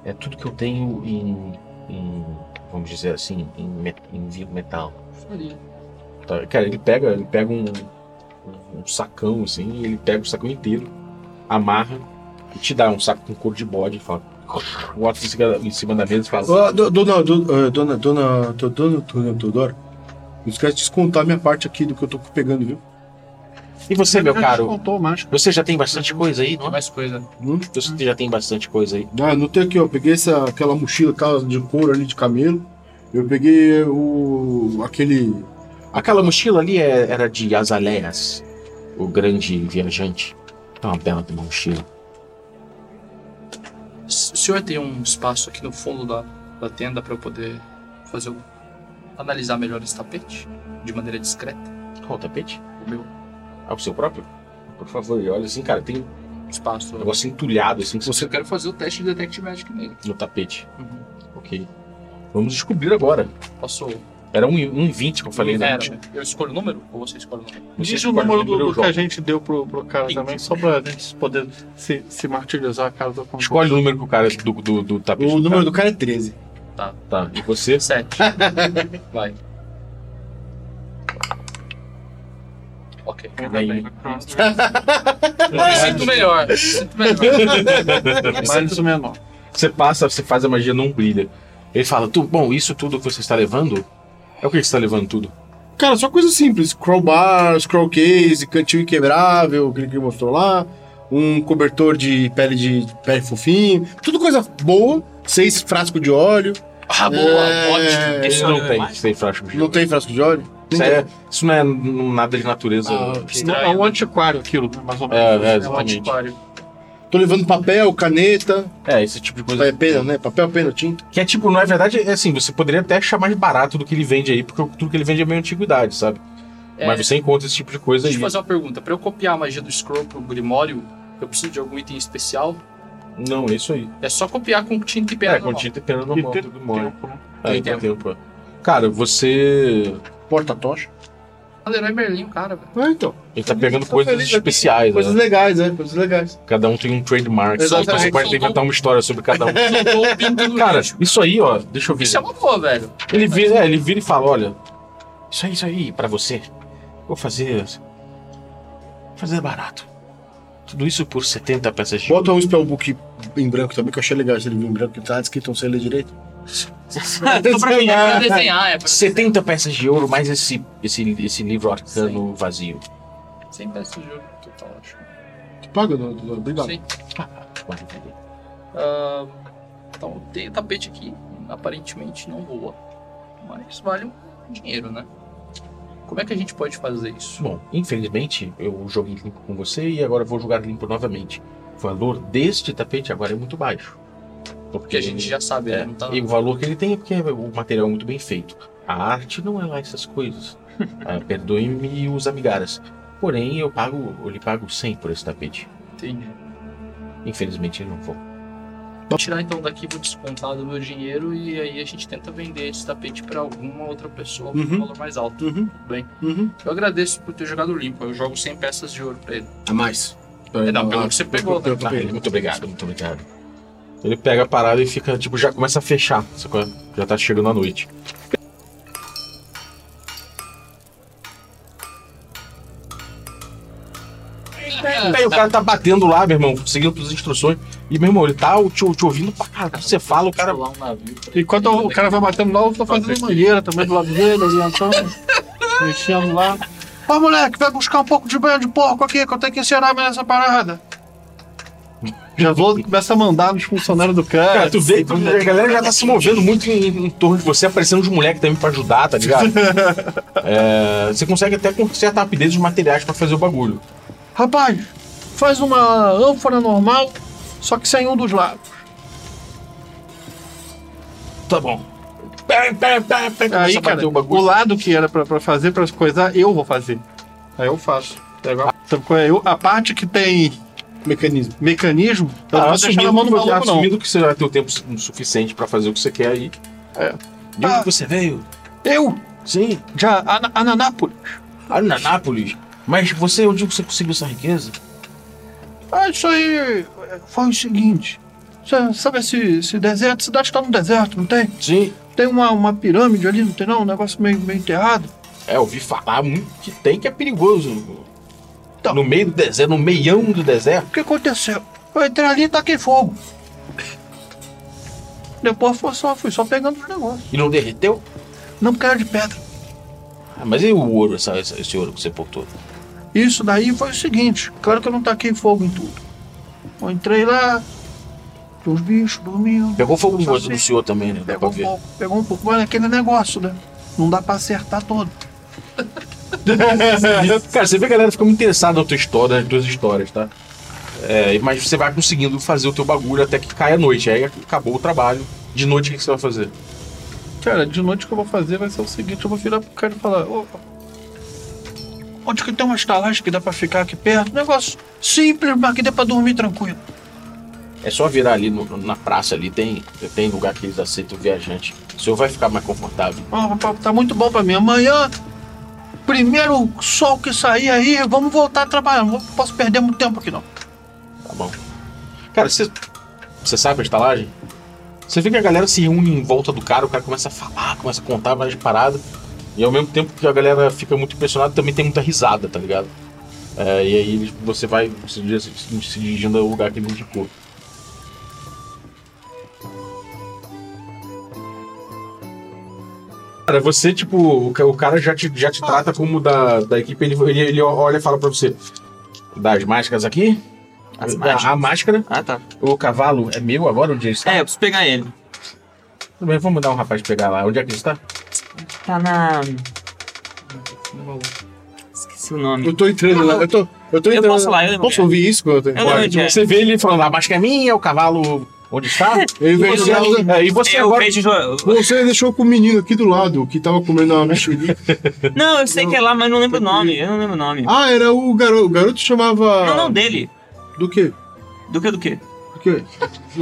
É tudo que eu tenho em. em vamos dizer assim, em, met, em metal. Faria. Tá, Cara, ele pega, ele pega um, um, sacão assim, ele pega o sacão inteiro, amarra e te dá um saco com couro de bode e fala. Em cima, em cima da mesa e fala. Do- dona, do- dona, dona, do- dona, dona Teodoro, não esquece de descontar minha parte aqui do que eu tô pegando, viu? E você, meu caro? descontou. Você já tem bastante coisa aí, não Tem é? mais coisa. Hum? Você já tem bastante coisa aí. Ah, não tem aqui, ó. Peguei essa, aquela mochila aquela de couro ali de camelo. Eu peguei o. aquele. Aquela mochila ali é- era de Azaleias, o grande viajante. É uma bela mochila. O senhor tem um espaço aqui no fundo da, da tenda para eu poder fazer o, analisar melhor esse tapete de maneira discreta? Qual o tapete? O meu Ah, o seu próprio? Por favor, olha assim, cara, tem um espaço. negócio entulhado assim Você quer fazer o teste de Detect Magic nele. no tapete. Uhum. Ok. Vamos descobrir agora. Posso. Era um, um 20 que eu falei, né? Era. Eu escolho o número ou você escolhe o número? Você Diz o número do, do que a gente deu pro, pro cara também, só pra gente poder se, se martirizar a cara do. Escolhe o número que o cara do, do, do tapete. O do número cara. do cara é 13. Tá. E você? Sete. [LAUGHS] Vai. Ok. Aí, [LAUGHS] Eu me sinto melhor. Me sinto melhor. [LAUGHS] Mais o menor. você passa, você faz a magia, não brilha. Ele fala, tu, bom, isso tudo que você está levando? É o que você está levando tudo? Cara, só coisa simples. Crowbar, scroll case, cantil inquebrável, aquele que ele mostrou lá. Um cobertor de pele de pele fofinho. Tudo coisa boa. Seis frascos de óleo. Ah, boa, É, ótimo. Isso não tem, tem frasco de Não tem frasco de óleo? Isso, é, isso não é nada de natureza. Ah, ok. Não, é um antiquário aquilo, né, mais ou menos. É, é, É um exatamente. antiquário. Tô levando papel, caneta, É, esse tipo de coisa. é, pena, né? Papel, pena, tinta. Que é tipo, não é verdade, é assim, você poderia até achar mais barato do que ele vende aí, porque tudo que ele vende é meio antiguidade, sabe? É, Mas você encontra esse tipo de coisa Deixa aí. eu fazer uma pergunta. Pra eu copiar a magia do Scroll pro Grimório, eu preciso de algum item especial? Não, é isso aí. É só copiar com tinta e pena É, com normal. tinta e pena E normal, tem tudo mole. tempo, né? É, Tem tem tempo. tempo. Cara, você. Porta-tocha. Leroy Merlin, o cara, velho. Ah, então. Ele tá pegando coisas feliz especiais, Coisas né? legais, né? Coisas legais. Cada um tem um trademark. Então Exatamente. você pode inventar uma história sobre cada um. Cara, isso aí, ó, deixa eu ver. Isso é uma boa, velho. Ele vira, é, ele vira e fala, olha, isso aí, isso aí, pra você. Vou fazer. Vou fazer barato. Tudo isso por 70 peças de Bota um spellbook em branco também, que eu achei legal esse livro em branco, que tá escrito, não sei ler direito. Tô pra mim, é pra desenhar, é pra 70 peças de ouro, mais esse, esse, esse livro arcano vazio. 100 peças de ouro total, acho. Tu paga, Dudu? Dudu? Obrigado. Sim. [LAUGHS] Ah, então, tem o tapete aqui, aparentemente não voa. Mas vale um dinheiro, né? Como é que a gente pode fazer isso? Bom, infelizmente, eu joguei limpo com você e agora vou jogar limpo novamente. O valor deste tapete agora é muito baixo. Porque a gente já sabe, né? É, tá... e o valor que ele tem é porque o material é muito bem feito. A arte não é lá essas coisas. [LAUGHS] Ah, Perdoe-me os amigaras. Porém, eu pago, eu lhe pago 100 por esse tapete. Entendi. Infelizmente, eu não vou. Vou tirar então daqui, vou descontar do meu dinheiro e aí a gente tenta vender esse tapete pra alguma outra pessoa um Uhum. valor mais alto. Uhum. Tudo bem. Uhum. Eu agradeço por ter jogado limpo. Eu jogo 100 peças de ouro pra ele. A mais. É, não, pelo Ah, que você pegou, né? Ah, muito obrigado, muito obrigado. Ele pega a parada e fica, tipo, já começa a fechar. sacou? Já tá chegando a noite. Aí o cara tá batendo lá, meu irmão, seguindo todas as instruções. E, meu irmão, ele tá te, te ouvindo pra caralho. Você fala, o cara. Um pra- Enquanto o cara vai batendo lá, eu tô fazendo mangueira também do lado dele, orientando, [LAUGHS] mexendo lá. Ó, moleque, vai buscar um pouco de banho de porco aqui, que eu tenho que ensinar mais essa parada. Já vou, começa a mandar nos funcionários do cara. Cara, tu vê a galera já tá se movendo muito em, em torno de você, aparecendo uns moleques também pra ajudar, tá ligado? [LAUGHS] É, você consegue até com certa rapidez os materiais pra fazer o bagulho. Rapaz, faz uma ânfora normal, só que sem um dos lados. Tá bom. Aí, cara, o o lado que era pra, pra fazer, pra coisar, eu vou fazer. Aí eu faço. Qual é? Eu- a parte que tem Mecanismo. mecanismo, eu Ah, não deixar na mão do assumindo, maluco, não. assumindo que você vai ter o tempo su- suficiente pra fazer o que você quer aí. É. De onde Ah. você veio? Eu, Sim, Ana- Ananápolis. Ananápolis. Mas você, onde você conseguiu essa riqueza? Ah, isso aí foi o seguinte. Você sabe esse, esse deserto? A cidade está no deserto, não tem? Sim. Tem uma, uma pirâmide ali, não tem não? Um negócio meio, meio enterrado. É, eu ouvi falar muito que tem que é perigoso. Então. No meio do deserto, no meião do deserto. O que aconteceu? Eu entrei ali e taquei fogo. Depois foi só, fui só pegando os negócios. E não derreteu? Não porque era de pedra. Ah, mas e o ouro, essa, esse ouro que você portou? Isso daí foi o seguinte. Claro que eu não taquei fogo em tudo. Eu entrei lá, os bichos dormiam. Pegou fogo no rosto do senhor também, né? Pegou um ver. pouco, pegou um pouco. Mas é aquele negócio, né? Não dá pra acertar todo. [LAUGHS] [LAUGHS] Cara, você vê que a galera fica muito interessada na tua história, nas tuas histórias, tá? É, mas você vai conseguindo fazer o teu bagulho até que cai a noite. Aí acabou o trabalho. De noite, o que que você vai fazer? Cara, de noite o que eu vou fazer vai ser o seguinte, eu vou virar pro cara e falar, ô, onde que tem uma estalagem que dá pra ficar aqui perto? Negócio simples, mas que dê pra dormir tranquilo. É só virar ali no- na praça ali, tem, tem lugar que eles aceitam viajante. O senhor vai ficar mais confortável. Ó, pá, tá muito bom pra mim. Amanhã, primeiro sol que sair aí, vamos voltar a trabalhar. Não posso perder muito tempo aqui não. Tá bom. Cara, você, você sabe a estalagem? Você vê que a galera se reúne em volta do cara, o cara começa a falar, começa a contar várias paradas. E ao mesmo tempo que a galera fica muito impressionada, também tem muita risada, tá ligado? É, e aí você vai se, se dirigindo ao lugar que ele indicou. Cara, você, tipo, o ca- o cara já te, já te trata como da, da equipe, ele, ele, ele olha e fala pra você: Das máscaras aqui? As A- máscaras. A, máscara, Ah, tá. o cavalo é meu agora, onde ele está? É, eu preciso pegar ele. Tudo bem, vamos mandar um rapaz pegar lá. Onde é que ele está? Tá na. Esqueci o nome. Eu tô entrando lá. Eu tô, eu tô Eu entrando. posso lá, eu lembro Posso ouvir isso? quando Eu tô... Eu. Você vê ele falando, a máscara é minha, o cavalo onde está? Eu e você, é, e Eu agora... vejo. jo- Você deixou com o menino aqui do lado, que tava comendo uma mexerica. [LAUGHS] Não, eu sei que é lá, mas não lembro o nome. Eu não lembro o nome. ah, era o garoto. O garoto chamava. Não, não, dele. Do quê? Do que do que? Do quê?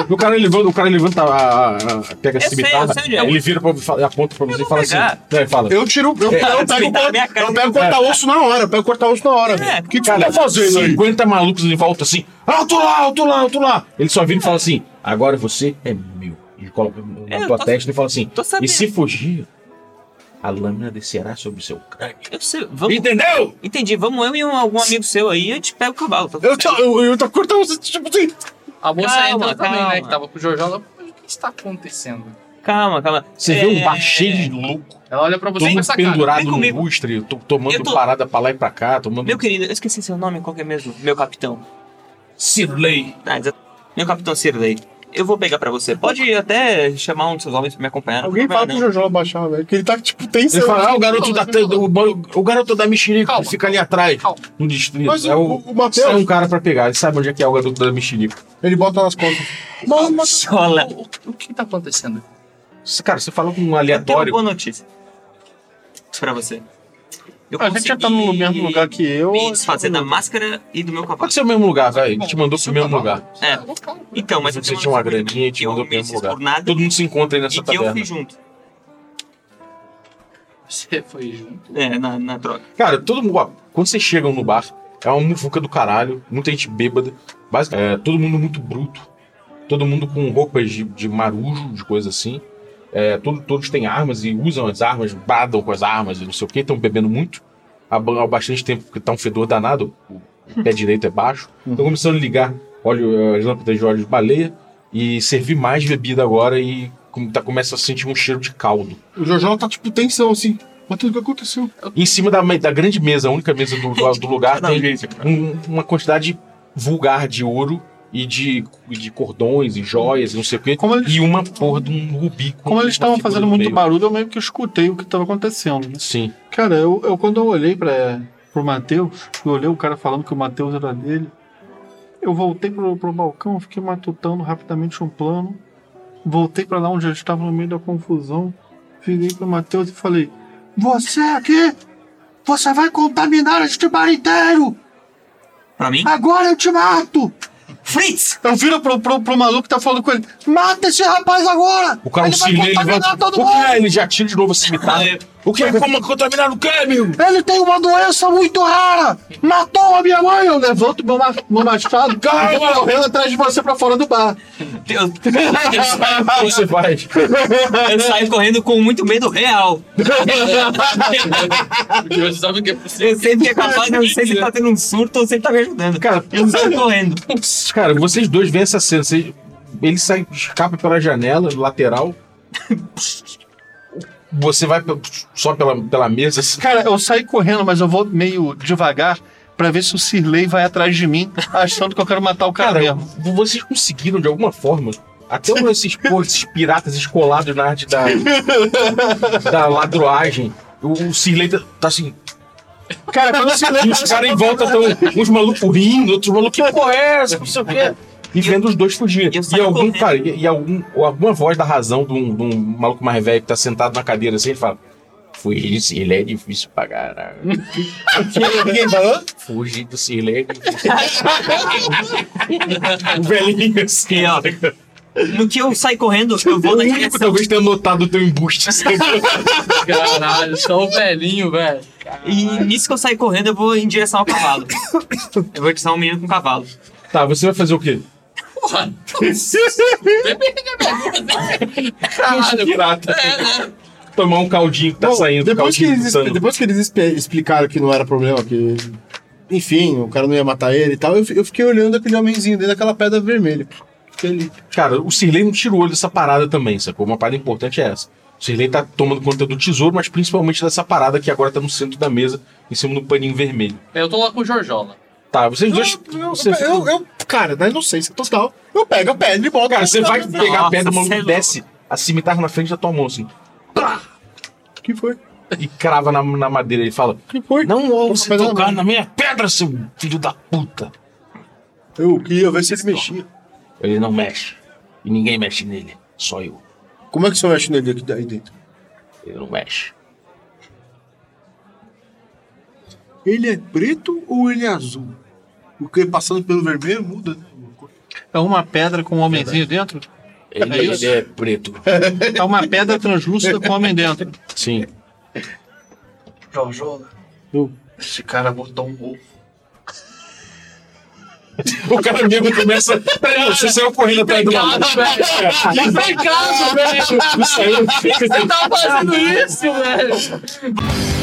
O cara levanta, o cara levanta a, a- a- pega a Eu sei, cimitarra, eu sei onde é. ele vira pra, aponta pra você e fala assim. pegar. Não, ele fala. Eu tiro. Eu, eu, pego, eu pego cortar osso na hora. Eu pego cortar osso na hora. É, velho. O que, que Cara, você tá fazendo aí? 50 malucos em volta assim, alto lá, alto lá, alto lá. Ele só vira e fala assim, agora você é meu. Ele coloca na É, tua tô- testa e fala assim, tô e se fugir, a lâmina descerá sobre o seu crânio. Eu sei, vamos. Entendeu? Entendi, vamos eu e um, algum amigo seu aí, a gente pega o cavalo. Tá Eu tô, eu, eu tô cortando osso, tipo assim. A moça Calma, entra também, calma. né? Que tava com o Jorjola. Mas o que está acontecendo? Calma, calma. Você vê É, um bar cheio de louco, Ela olha pra você todo com essa pendurado no lustre, to- tomando Eu tô- parada pra lá e pra cá, tomando... Meu querido, eu esqueci seu nome, qual que é mesmo? Meu capitão. Sirley. Ah, Meu capitão Sirley. Eu vou pegar pra você. Pode até chamar um dos seus homens pra me acompanhar. não Alguém tem fala pro Jojola baixar, velho. Que ele tá, tipo, tenso. Ele fala, ah, o garoto da, o, o garoto da mexerica, Calma. fica ali atrás, Calma. no distrito. Mas é o, o, Matheus, é um cara pra pegar, ele sabe onde é que é o garoto da mexerica. ele bota nas costas. Não. mas, Sola. o, o- que tá acontecendo? Cara, você fala com um Eu tenho uma aleatório. boa notícia. Pra você. Eu A gente já tá no mesmo lugar que eu. Me desfazer da máscara e do meu cavalo. Pode ser o mesmo lugar, vai. Ele te mandou pro mesmo lugar. É. Então, mas eu Você tinha uma graninha e te mandou pro me mesmo lugar. nada Todo mundo se encontra aí e nessa que eu taverna. fui junto. Você foi junto. É, na, na troca. Cara, todo mundo. ó, quando vocês chegam no bar, é uma mufuca do caralho, muita gente bêbada. Basicamente, é, todo mundo muito bruto. Todo mundo com roupas de, de marujo, de coisa assim. É, todo- todos têm armas e usam as armas, badam com as armas e não sei o que, estão bebendo muito. Há, há bastante tempo que tá um fedor danado. O pé [LAUGHS] direito é baixo. Estão começando a ligar óleo, as lâmpadas de óleo de baleia e servir mais bebida agora e com- tá, começa a sentir um cheiro de caldo. O Jojola tá, tipo, tensão, assim. Matheus, o que aconteceu? Em cima da, da grande mesa, a única mesa do, do- do lugar, [LAUGHS] tem um- uma quantidade vulgar de ouro e de, de cordões e joias e não sei o quê. Como eles- E uma porra de um rubi. com Como eles estavam fazendo muito meio. barulho, eu meio que escutei o que estava acontecendo. né? Sim. Cara, eu, eu quando eu olhei para pro Matheus, eu olhei o cara falando que o Matheus era dele, eu voltei pro, pro balcão, fiquei matutando rapidamente um plano, voltei para lá onde eles estavam no meio da confusão, virei pro Matheus e falei: Você aqui, você vai contaminar este bar inteiro! Pra mim? Agora eu te mato! Fritz! Eu viro pro, pro, pro maluco que tá falando com ele: Mata esse rapaz agora! O cara, ele vai Cirlei, ele vai... todo O mundo! é? Ele já tira de novo a cimitarra. O que é? Como contaminar o quê, amigo? Ele tem uma doença muito rara! Matou a minha mãe! Eu levanto meu, ma meu machado vou correndo atrás de você pra fora do bar. Que você faz? eu saio correndo com muito medo real. [LAUGHS] Você sabe o que é possível. Eu sei que é capaz, eu sei se tá tendo um surto ou se ele tá me ajudando. Cara, Eu saio [LAUGHS] correndo. Cara, vocês dois veem essa cena. Vocês... Ele sai, escapa pela janela lateral. [LAUGHS] Você vai só pela, pela mesa. assim. Cara, eu saí correndo, mas eu vou meio devagar pra ver se o Cirlei vai atrás de mim, achando que eu quero matar o cara, Cara, mesmo. vocês conseguiram de alguma forma. Até um esses, pô, esses piratas escolados na arte da, da ladroagem. O, o Cirlei tá, tá assim. Cara, quando os caras em volta estão. Uns malucos rindo, outros malucos. Que porra é essa? Não sei o quê. E vendo os dois fugirem. e eu E algum, correndo. cara, e, e algum, ou alguma voz da razão de um, de um maluco mais velho que tá sentado na cadeira assim, ele fala. Fugir do Cirlei é difícil pra caralho. [LAUGHS] Quem falou? Fugir do Cirlei é difícil. o [LAUGHS] velhinho assim, ó. No que eu saio correndo, eu vou O na único direção. talvez tenha notado o teu embuste. [LAUGHS] Caralho, tão velhinho, velho. E nisso que eu saio correndo, eu vou em direção ao cavalo. Eu vou em direção ao menino com o cavalo. tá, você vai fazer o quê? Porra. Caralho, prata. Tomar um caldinho que tá Bom, saindo. depois, que eles, depois que eles explicaram que não era problema, que. Enfim, o cara não ia matar ele e tal, eu, eu fiquei olhando aquele homenzinho dentro daquela pedra vermelha. Fiquei ali. Cara, o Cirlei não tirou olho dessa parada também, sacou? Uma parada importante é essa. O Cirlei tá tomando conta do tesouro, mas principalmente dessa parada que agora tá no centro da mesa, em cima do paninho vermelho. Eu tô lá com o Jorjola. Tá, vocês dois. Eu, eu, você- eu, eu- cara, na inocência total, eu pego a pedra e boto. Cara, você vai Não, pegar a pedra, o maluco é desce a cimitarra na frente da tua mão, assim, O que foi? e crava na, na madeira. Ele fala: O que foi? Não eu- tocar na minha pedra, seu filho da puta. Eu queria ver se ele mexia. Ele não mexe. E ninguém mexe nele. Só eu. Como é que você mexe nele aqui aí dentro? Ele não mexe. Ele é preto ou ele é azul? Porque passando pelo vermelho muda, né? É uma pedra com um homenzinho dentro? Ele, É ele é preto. É uma pedra translúcida com um homem dentro. Sim. Jojo, esse cara botou um ovo. O cara mesmo começa. Você saiu correndo atrás do maluco. Que pecado, velho! Saiu. Você tá fazendo [LAUGHS] isso, velho!